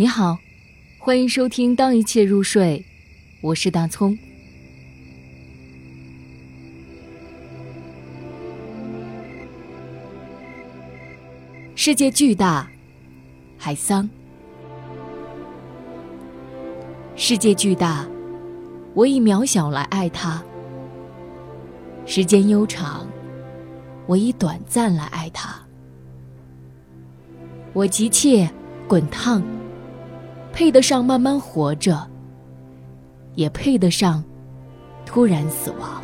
你好，欢迎收听《当一切入睡》，我是大葱。世界巨大，海桑。世界巨大，我以渺小来爱它；时间悠长，我以短暂来爱它。我急切，滚烫。配得上慢慢活着，也配得上突然死亡。